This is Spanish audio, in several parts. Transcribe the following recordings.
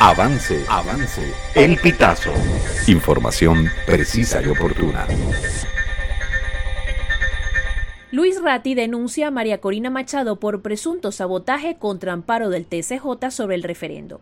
Avance, avance. El pitazo. Información precisa y oportuna. Luis Ratti denuncia a María Corina Machado por presunto sabotaje contra amparo del TCJ sobre el referendo.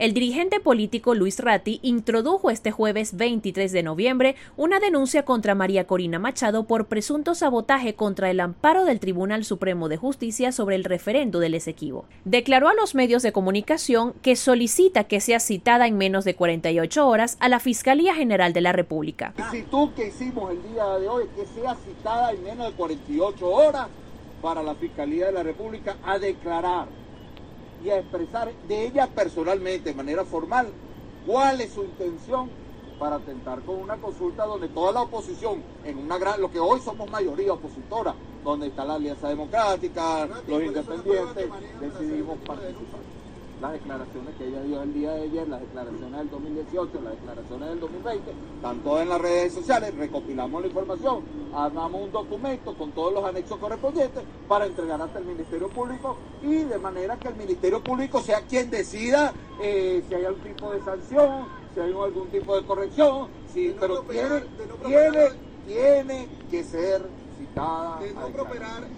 El dirigente político Luis Ratti introdujo este jueves 23 de noviembre una denuncia contra María Corina Machado por presunto sabotaje contra el amparo del Tribunal Supremo de Justicia sobre el referendo del Esequibo. Declaró a los medios de comunicación que solicita que sea citada en menos de 48 horas a la Fiscalía General de la República. tú que hicimos el día de hoy que sea citada en menos de 48 horas para la Fiscalía de la República a declarar y a expresar de ella personalmente, de manera formal, cuál es su intención para atentar con una consulta donde toda la oposición, en una gran, lo que hoy somos mayoría opositora, donde está la Alianza Democrática, los independientes, decidimos participar las declaraciones que ella dio el día de ayer, las declaraciones del 2018, las declaraciones del 2020, están todas en las redes sociales, recopilamos la información, armamos un documento con todos los anexos correspondientes para entregar hasta el Ministerio Público y de manera que el Ministerio Público sea quien decida eh, si hay algún tipo de sanción, si hay algún tipo de corrección, si, pero tiene, tiene, tiene que ser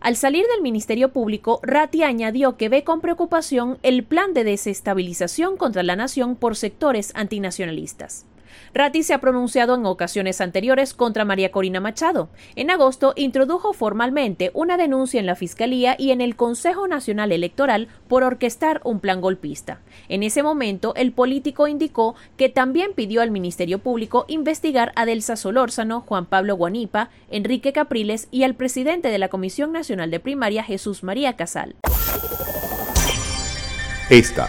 al salir del Ministerio Público, Ratti añadió que ve con preocupación el plan de desestabilización contra la nación por sectores antinacionalistas. Ratti se ha pronunciado en ocasiones anteriores contra María Corina Machado. En agosto introdujo formalmente una denuncia en la Fiscalía y en el Consejo Nacional Electoral por orquestar un plan golpista. En ese momento, el político indicó que también pidió al Ministerio Público investigar a Delsa Solórzano, Juan Pablo Guanipa, Enrique Capriles y al presidente de la Comisión Nacional de Primaria, Jesús María Casal. Esta